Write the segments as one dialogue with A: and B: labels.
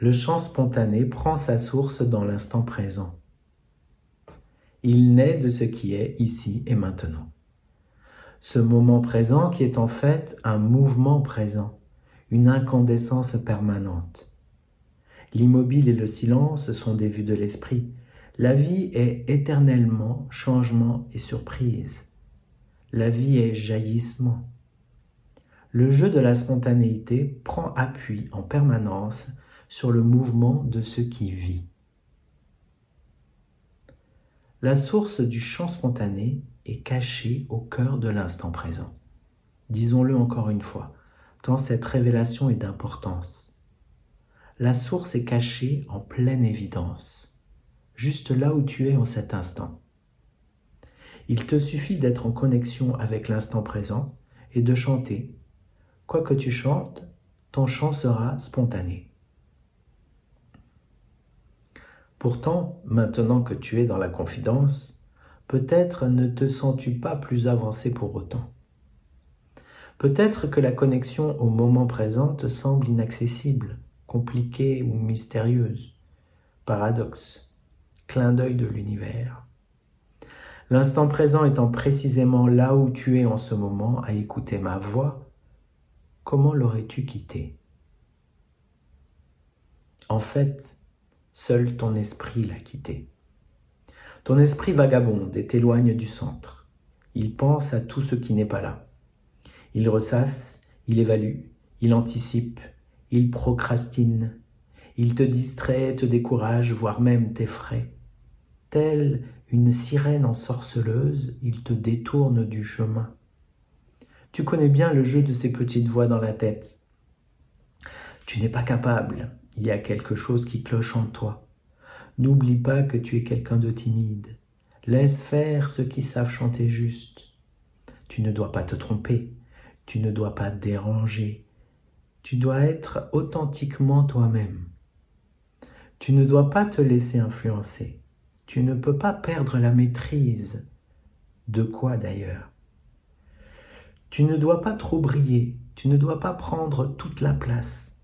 A: Le chant spontané prend sa source dans l'instant présent. Il naît de ce qui est ici et maintenant. Ce moment présent qui est en fait un mouvement présent, une incandescence permanente. L'immobile et le silence sont des vues de l'esprit. La vie est éternellement changement et surprise. La vie est jaillissement. Le jeu de la spontanéité prend appui en permanence sur le mouvement de ce qui vit. La source du chant spontané est cachée au cœur de l'instant présent. Disons-le encore une fois, tant cette révélation est d'importance. La source est cachée en pleine évidence, juste là où tu es en cet instant. Il te suffit d'être en connexion avec l'instant présent et de chanter. Quoi que tu chantes, ton chant sera spontané. Pourtant, maintenant que tu es dans la confidence, peut-être ne te sens-tu pas plus avancé pour autant. Peut-être que la connexion au moment présent te semble inaccessible, compliquée ou mystérieuse. Paradoxe, clin d'œil de l'univers. L'instant présent étant précisément là où tu es en ce moment à écouter ma voix, comment l'aurais-tu quitté? En fait, Seul ton esprit l'a quitté. Ton esprit vagabonde et t'éloigne du centre. Il pense à tout ce qui n'est pas là. Il ressasse, il évalue, il anticipe, il procrastine. Il te distrait, te décourage, voire même t'effraie. Telle une sirène ensorceleuse, il te détourne du chemin. Tu connais bien le jeu de ces petites voix dans la tête. Tu n'es pas capable, il y a quelque chose qui cloche en toi. N'oublie pas que tu es quelqu'un de timide. Laisse faire ceux qui savent chanter juste. Tu ne dois pas te tromper. Tu ne dois pas déranger. Tu dois être authentiquement toi-même. Tu ne dois pas te laisser influencer. Tu ne peux pas perdre la maîtrise. De quoi d'ailleurs? Tu ne dois pas trop briller. Tu ne dois pas prendre toute la place.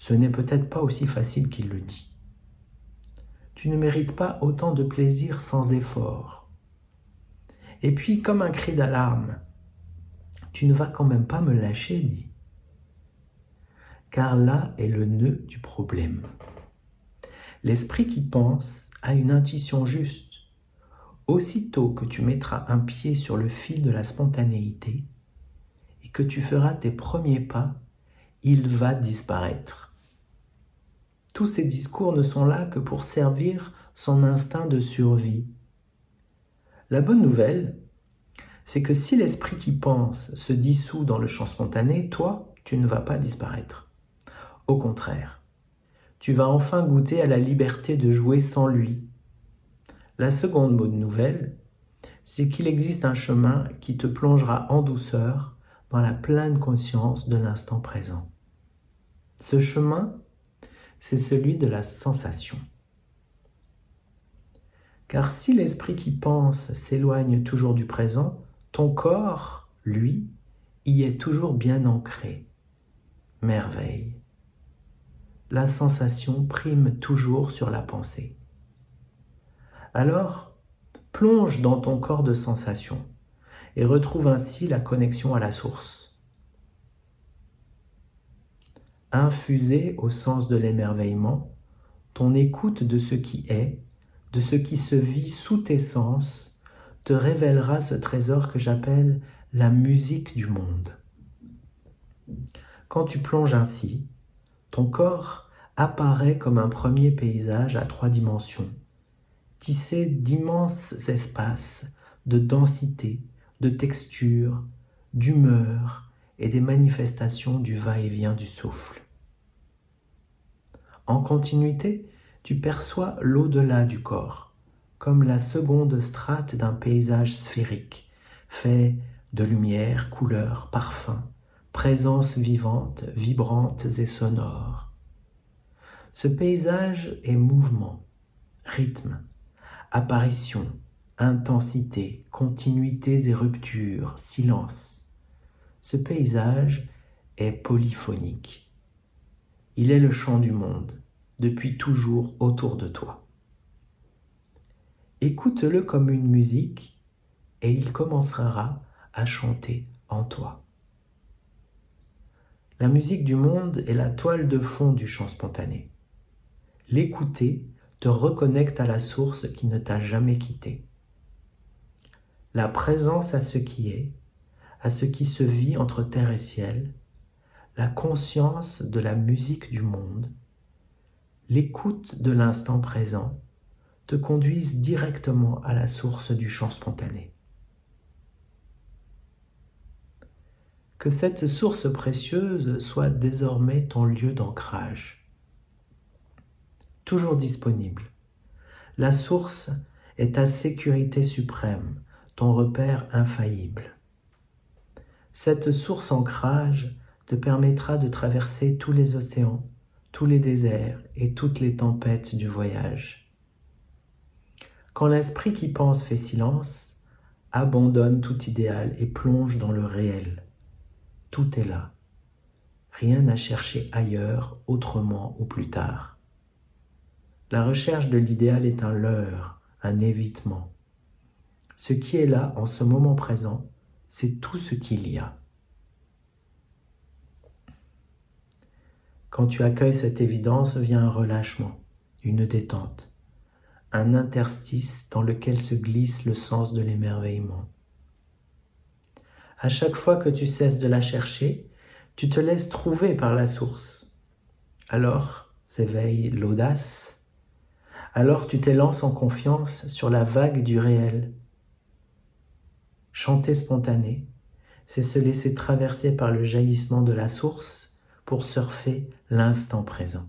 A: Ce n'est peut-être pas aussi facile qu'il le dit. Tu ne mérites pas autant de plaisir sans effort. Et puis, comme un cri d'alarme, tu ne vas quand même pas me lâcher, dit. Car là est le nœud du problème. L'esprit qui pense a une intuition juste. Aussitôt que tu mettras un pied sur le fil de la spontanéité et que tu feras tes premiers pas, il va disparaître. Tous ces discours ne sont là que pour servir son instinct de survie. La bonne nouvelle, c'est que si l'esprit qui pense se dissout dans le champ spontané, toi, tu ne vas pas disparaître. Au contraire, tu vas enfin goûter à la liberté de jouer sans lui. La seconde bonne nouvelle, c'est qu'il existe un chemin qui te plongera en douceur dans la pleine conscience de l'instant présent. Ce chemin, c'est celui de la sensation. Car si l'esprit qui pense s'éloigne toujours du présent, ton corps, lui, y est toujours bien ancré. Merveille. La sensation prime toujours sur la pensée. Alors, plonge dans ton corps de sensation et retrouve ainsi la connexion à la source. Infusé au sens de l'émerveillement, ton écoute de ce qui est, de ce qui se vit sous tes sens, te révélera ce trésor que j'appelle la musique du monde. Quand tu plonges ainsi, ton corps apparaît comme un premier paysage à trois dimensions, tissé d'immenses espaces de densité, de texture, d'humeur et des manifestations du va-et-vient du souffle. En continuité, tu perçois l'au-delà du corps, comme la seconde strate d'un paysage sphérique, fait de lumière, couleurs, parfums, présences vivantes, vibrantes et sonores. Ce paysage est mouvement, rythme, apparition, intensité, continuités et ruptures, silence. Ce paysage est polyphonique Il est le chant du monde, depuis toujours autour de toi. Écoute-le comme une musique et il commencera à chanter en toi. La musique du monde est la toile de fond du chant spontané. L'écouter te reconnecte à la source qui ne t'a jamais quitté. La présence à ce qui est, à ce qui se vit entre terre et ciel, la conscience de la musique du monde, l'écoute de l'instant présent te conduisent directement à la source du chant spontané. Que cette source précieuse soit désormais ton lieu d'ancrage. Toujours disponible. La source est ta sécurité suprême, ton repère infaillible. Cette source ancrage te permettra de traverser tous les océans, tous les déserts et toutes les tempêtes du voyage. Quand l'esprit qui pense fait silence, abandonne tout idéal et plonge dans le réel. Tout est là. Rien à chercher ailleurs, autrement ou plus tard. La recherche de l'idéal est un leurre, un évitement. Ce qui est là en ce moment présent, c'est tout ce qu'il y a. Quand tu accueilles cette évidence, vient un relâchement, une détente, un interstice dans lequel se glisse le sens de l'émerveillement. À chaque fois que tu cesses de la chercher, tu te laisses trouver par la source. Alors s'éveille l'audace. Alors tu t'élances en confiance sur la vague du réel. Chanter spontané, c'est se laisser traverser par le jaillissement de la source pour surfer l'instant présent.